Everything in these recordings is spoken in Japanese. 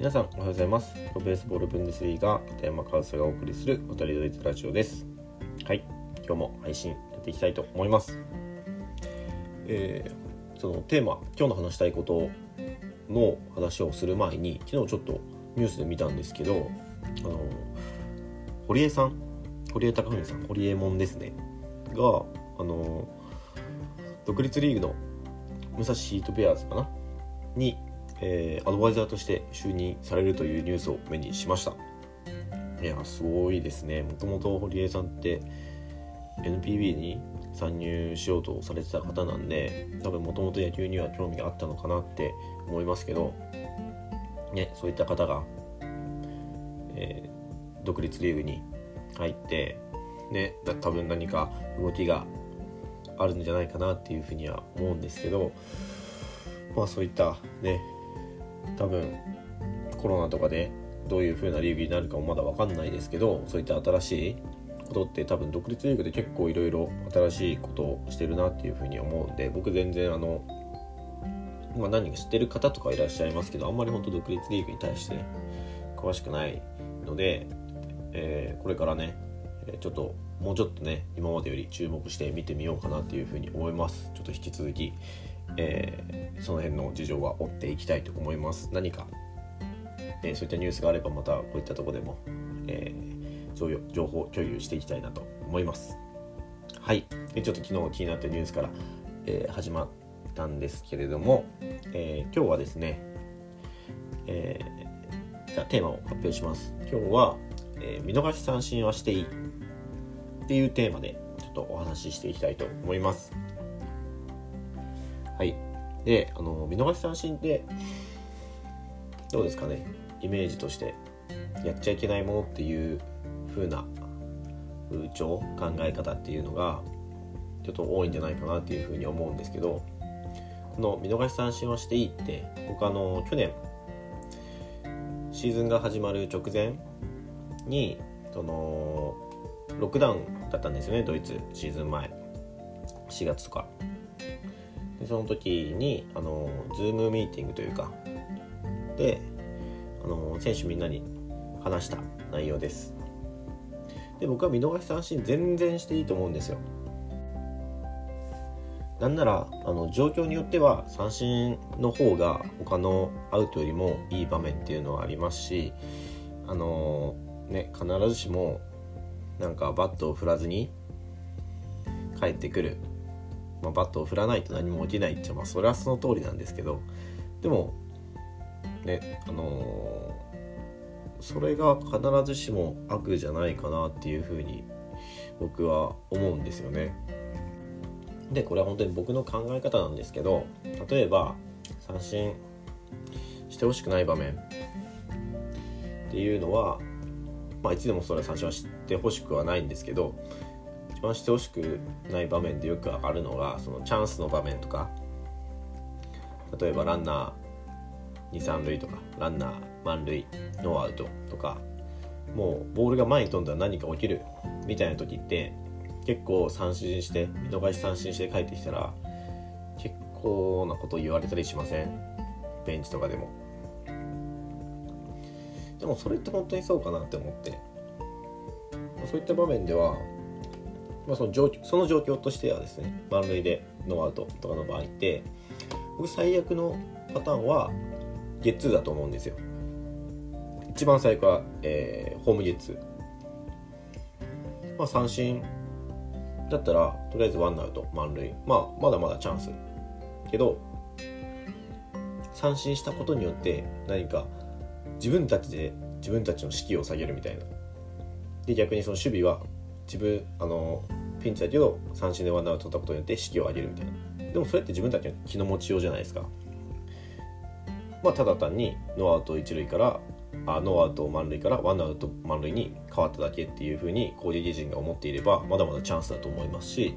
皆さんおはようございます。プロベースボールブンデスリーガ片山和沙がお送りする渡りドイツラジオです。はい。今日も配信やっていきたいと思います。えー、そのテーマ今日の話したいことの話をする前に昨日ちょっとニュースで見たんですけどあの堀江さん堀江貴文さん堀江門ですね。があの独立リーグの武蔵ヒートベアーズかな？にえー、アドバイザーとして就任されるというニュースを目にしました。いやすごいですね。もともと堀江さんって NPB に参入しようとされてた方なんで多分もともと野球には興味があったのかなって思いますけどねそういった方が、えー、独立リーグに入ってね多分何か動きがあるんじゃないかなっていうふうには思うんですけどまあそういったね多分コロナとかでどういう風なリーグになるかもまだ分かんないですけどそういった新しいことって多分独立リーグで結構いろいろ新しいことをしてるなっていう風に思うんで僕全然あの、まあ、何人か知ってる方とかいらっしゃいますけどあんまり本当独立リーグに対して、詳しくないので、えー、これからねちょっともうちょっとね今までより注目して見てみようかなっていうふうに思います。ちょっと引き続きえー、その辺の事情は追っていきたいと思います。何か、えー、そういったニュースがあればまたこういったとこでも、えー、情報共有していきたいなと思います。はい。ちょっと昨日気になったニュースから、えー、始まったんですけれども、えー、今日はですね、えー、じゃテーマを発表します。今日は、えー、見逃し三振はしていいっていうテーマでちょっとお話ししていきたいと思います。はい。で、あの、見逃し三振って、どうですかね。イメージとして、やっちゃいけないものっていう風な風潮、考え方っていうのが、ちょっと多いんじゃないかなっていう風に思うんですけど、この見逃し三振をしていいって、僕あの、去年、シーズンが始まる直前に、その、ロックダウンだったんですよね、ドイツ、シーズン前。4月とか。でその時にあの Zoom ミーティングというかであの選手みんなに話した内容です。で僕は見逃し三振全然していいと思うんですよ。なんならあの状況によっては三振の方が他のアウトよりもいい場面っていうのはありますしあのね必ずしもなんかバットを振らずに帰ってくるまあ、バットを振らないと何も起きないっちゃまあそれはその通りなんですけどでもねあのー、それが必ずしも悪じゃないかなっていうふうに僕は思うんですよね。でこれは本当に僕の考え方なんですけど例えば三振してほしくない場面っていうのはまあいつでもそれは三振はしてほしくはないんですけど一番してほしくない場面でよくあるのがそのチャンスの場面とか。例えばランナー23塁とかランナー満塁ノーアウトとか。もうボールが前に飛んだら何か起きるみたいな時って結構三振して見逃し三振して帰ってきたら結構なこと言われたりしません？ベンチとかでも。でもそれって本当にそうかなって思って。そういった場面ではまあ、その状況その状況としてはですね満塁でノーアウトとかの場合って僕最悪のパターンはゲッツーだと思うんですよ。一番最悪は、えー、ホームゲッツー。まあ三振だったらとりあえずワンアウト満塁。まあまだまだチャンス。けど三振したことによって何か自分たちで自分たちの士気を下げるみたいな。で逆にその守備は自分あのピンチだけど三振でワンアウト取ったことによって士気を上げるみたいな。でもそれって自分たちの気の持ちようじゃないですか。まあただ単にノーアウト一塁からあノーアウト満塁からワンアウト満塁に変わっただけっていうふうに攻撃陣が思っていればまだまだチャンスだと思いますし、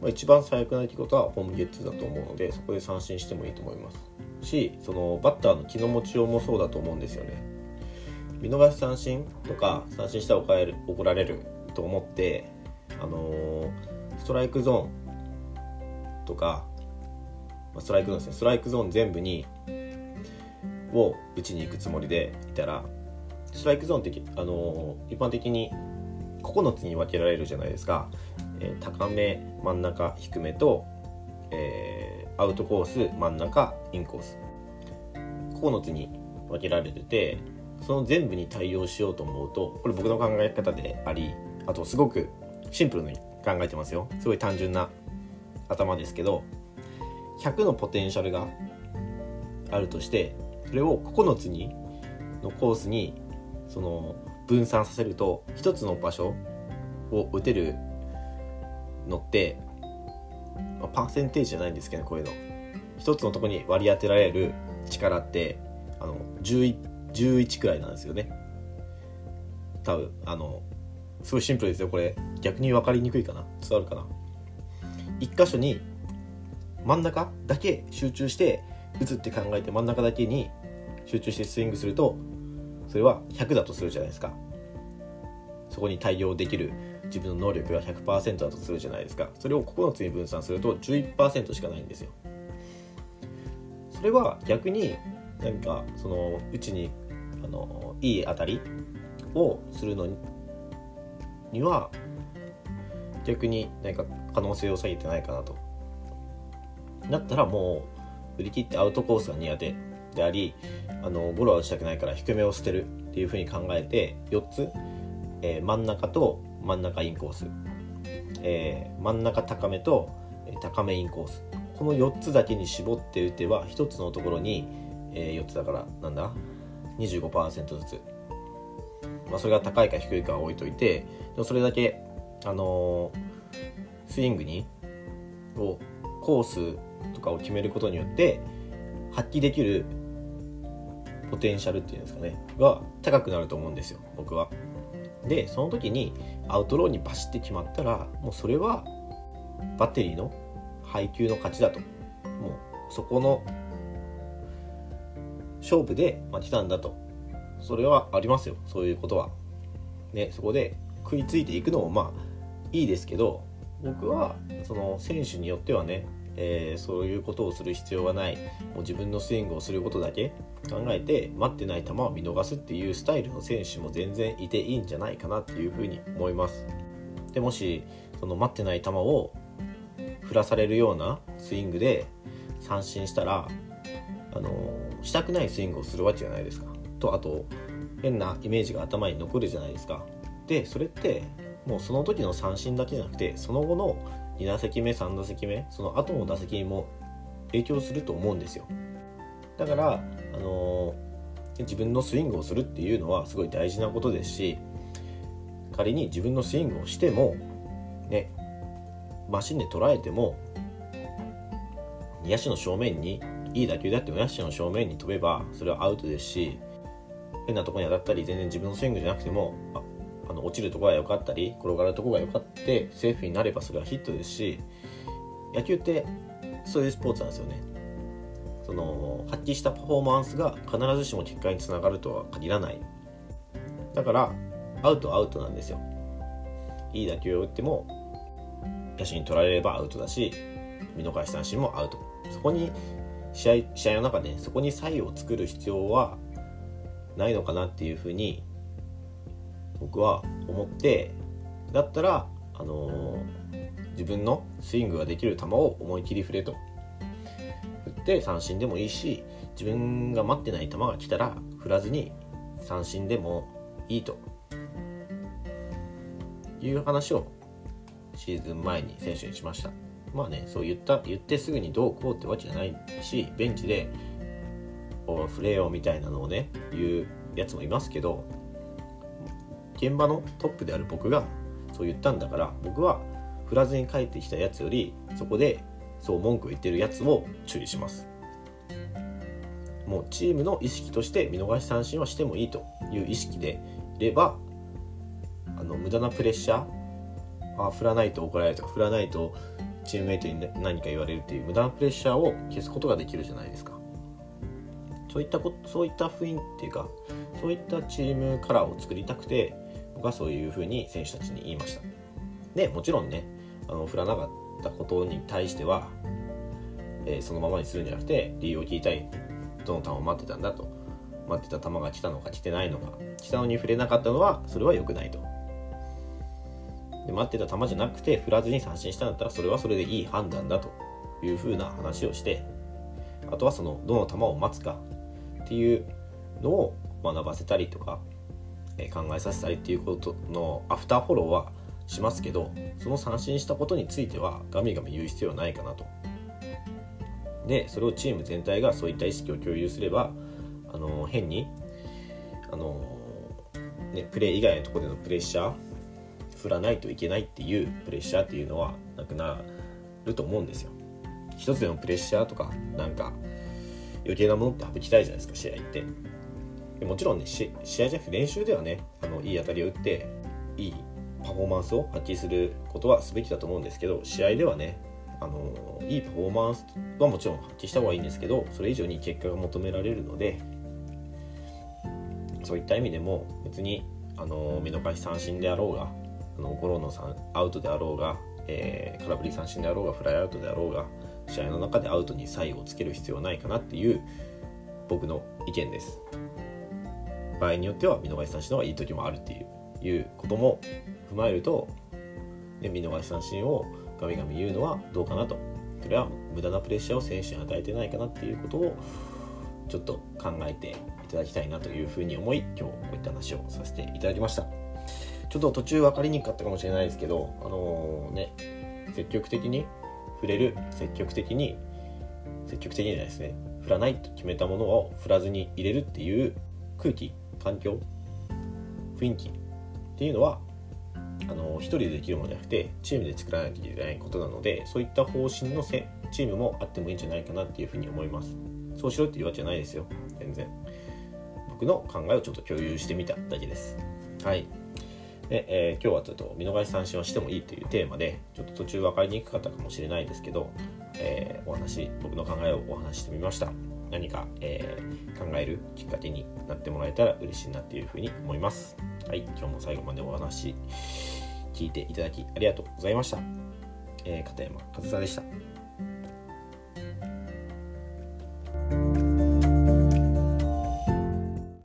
まあ、一番最悪な出来事はホームゲッツーだと思うのでそこで三振してもいいと思いますしそのバッターの気の持ちようもそうだと思うんですよね。見逃し三振とか三振したら怒られると思ってあのー、ストライクゾーンとか、まストライクゾーンですね。ストライクゾーン全部にを打ちに行くつもりでいたらストライクゾーンってあの一般的に9つに分けられるじゃないですか、えー、高め真ん中低めと、えー、アウトコース真ん中インコース。9つに分けられててその全部に対応しようと思うとこれ僕の考え方でありあとすごくシンプルに考えてますよ。すごい単純な頭ですけど100のポテンシャルがあるとしてそれを9つにのコースにその分散させると1つの場所を打てるのって、まあ、パーセンテージじゃないんですけど、ね、こういうの。1つのとこに割り当てられる力ってあの 11, 11くらいなんですよね。多分あのすごいシンプルですよこれ。逆に分かりにくいかな。伝わるかな。1箇所に真ん中だけ集中して打つって考えて真ん中だけに集中してスイングするとそれは100だとするじゃないですか。そこに対応できる自分の能力が100%だとするじゃないですか。それを9つに分散すると11%しかないんですよ。それは逆になんかそのうちにあのいい当たりをするのには逆に何か可能性を下げてないかなと。だったらもう振り切ってアウトコースが苦手でありあのゴロは打ちたくないから低めを捨てるっていうふうに考えて4つ、えー、真ん中と真ん中インコース、えー、真ん中高めと高めインコース。この4つだけに絞って打てば1つのところに、えー、4つだからなんだ？25%ずつ、まあ、それが高いか低いかは置いといてでもそれだけ、あのー、スイングにをコースとかを決めることによって発揮できるポテンシャルっていうんですかねが高くなると思うんですよ僕は。でその時にアウトローにバシッて決まったらもうそれはバッテリーの配球の勝ちだともうそこの勝負で負けたんだとそれはありますよ。そういうことは。ねそこで食いついていくのもまあいいですけど僕はその選手によってはねえー、そういうことをする必要はない。もう自分のスイングをすることだけ考えて待ってない球を見逃すっていうスタイルの選手も全然いていいんじゃないかなっていうふうに思います。でもしその待ってない球を振らされるようなスイングで三振したらあのしたくないスイングをするわけじゃないですか。とあと変なイメージが頭に残るじゃないですか。でそれってもうその時の三振だけじゃなくてその後の2打席目3打席目その後の打席にも影響すると思うんですよ。だから、あのー、自分のスイングをするっていうのはすごい大事なことですし仮に自分のスイングをしてもねマシンで捉えても野手の正面にいい打球であっても野手の正面に飛べばそれはアウトですし変なとこに当たったり全然自分のスイングじゃなくてもああの落ちるところが良かったり転がるところが良かったセーフになればそれはヒットですし野球ってそういうスポーツなんですよね。その発揮したパフォーマンスが必ずしも結果につながるとは限らない。だからアウトアウトなんですよ。いい打球を打っても野手に取られればアウトだし見逃し三振もアウト。そこに試合試合の中でそこに差異を作る必要はないのかなっていうふうに僕は思ってだったら、あのー、自分のスイングができる球を思い切り振れと。振って三振でもいいし自分が待ってない球が来たら振らずに三振でもいいと。いう話をシーズン前に選手にしました。まあねそう言った言ってすぐにどうこうってわけじゃないしベンチで「おフレよ」みたいなのをね言うやつもいますけど現場のトップである僕がそう言ったんだから僕は振らずに帰ってきたやつよりそこでそう文句を言ってるやつを注意します。もうチームの意識として見逃し三振はしてもいいという意識でいればあの無駄なプレッシャーあ振らないと怒られるとか振らないとチームメイトに何か言われるっていう無駄なプレッシャーを消すことができるじゃないですか。そういったことそういった雰囲気っていうかそういったチームカラーを作りたくて僕はそういうふうに選手たちに言いました。でもちろんねあの振らなかったことに対しては、えー、そのままにするんじゃなくて理由を聞いたいどの球を待ってたんだと待ってた球が来たのか来てないのか来たのに触れなかったのはそれは良くないと。で待ってた球じゃなくて振らずに三振したんだったらそれはそれでいい判断だというふうな話をしてあとはそのどの球を待つかっていうのを学ばせたりとか、え考えさせたりっていうことのアフターフォローはしますけどその三振したことについてはガミガミ言う必要はないかなと。でそれをチーム全体がそういった意識を共有すればあの変にあの、ね、プレー以外のところでのプレッシャー振らないといけないっていうプレッシャーっていうのはなくなると思うんですよ。一つでもプレッシャーとかなんか余計なものって省きたいじゃないですか試合って。でもちろんね試合じゃなくて練習ではねあのいい当たりを打っていいパフォーマンスを発揮することはすべきだと思うんですけど試合ではねあのいいパフォーマンスはもちろん発揮した方がいいんですけどそれ以上に結果が求められるのでそういった意味でも別にあの見逃し三振であろうがあのゴロのアウトであろうが、えー、空振り三振であろうがフライアウトであろうが試合の中でアウトに差異をつける必要はないかなっていう僕の意見です。場合によっては見逃し三振の方がいい時もあるっていういうことも踏まえると、ね、見逃し三振をガミガミ言うのはどうかなとそれは無駄なプレッシャーを選手に与えてないかなっていうことをちょっと考えていただきたいなというふうに思い今日こういった話をさせていただきました。ちょっと途中分かりにくかったかもしれないですけどあのー、ね積極的に触れる積極的に積極的にじゃないですね振らないと決めたものを振らずに入れるっていう空気環境雰囲気っていうのはあの一人でできるものじゃなくてチームで作らないといけないことなのでそういった方針のせチームもあってもいいんじゃないかなっていうふうに思います。そうしろっていうわけじゃないですよ全然。僕の考えをちょっと共有してみただけです。はい。で、えー、今日はちょっと見逃し三振をしてもいいというテーマでちょっと途中分かりにくかったかもしれないですけど、えー、お話僕の考えをお話ししてみました。何か、えー、考えるきっかけになってもらえたら嬉しいなっていうふうに思います。はい今日も最後までお話聞いていただきありがとうございました、え、片山和沙でした。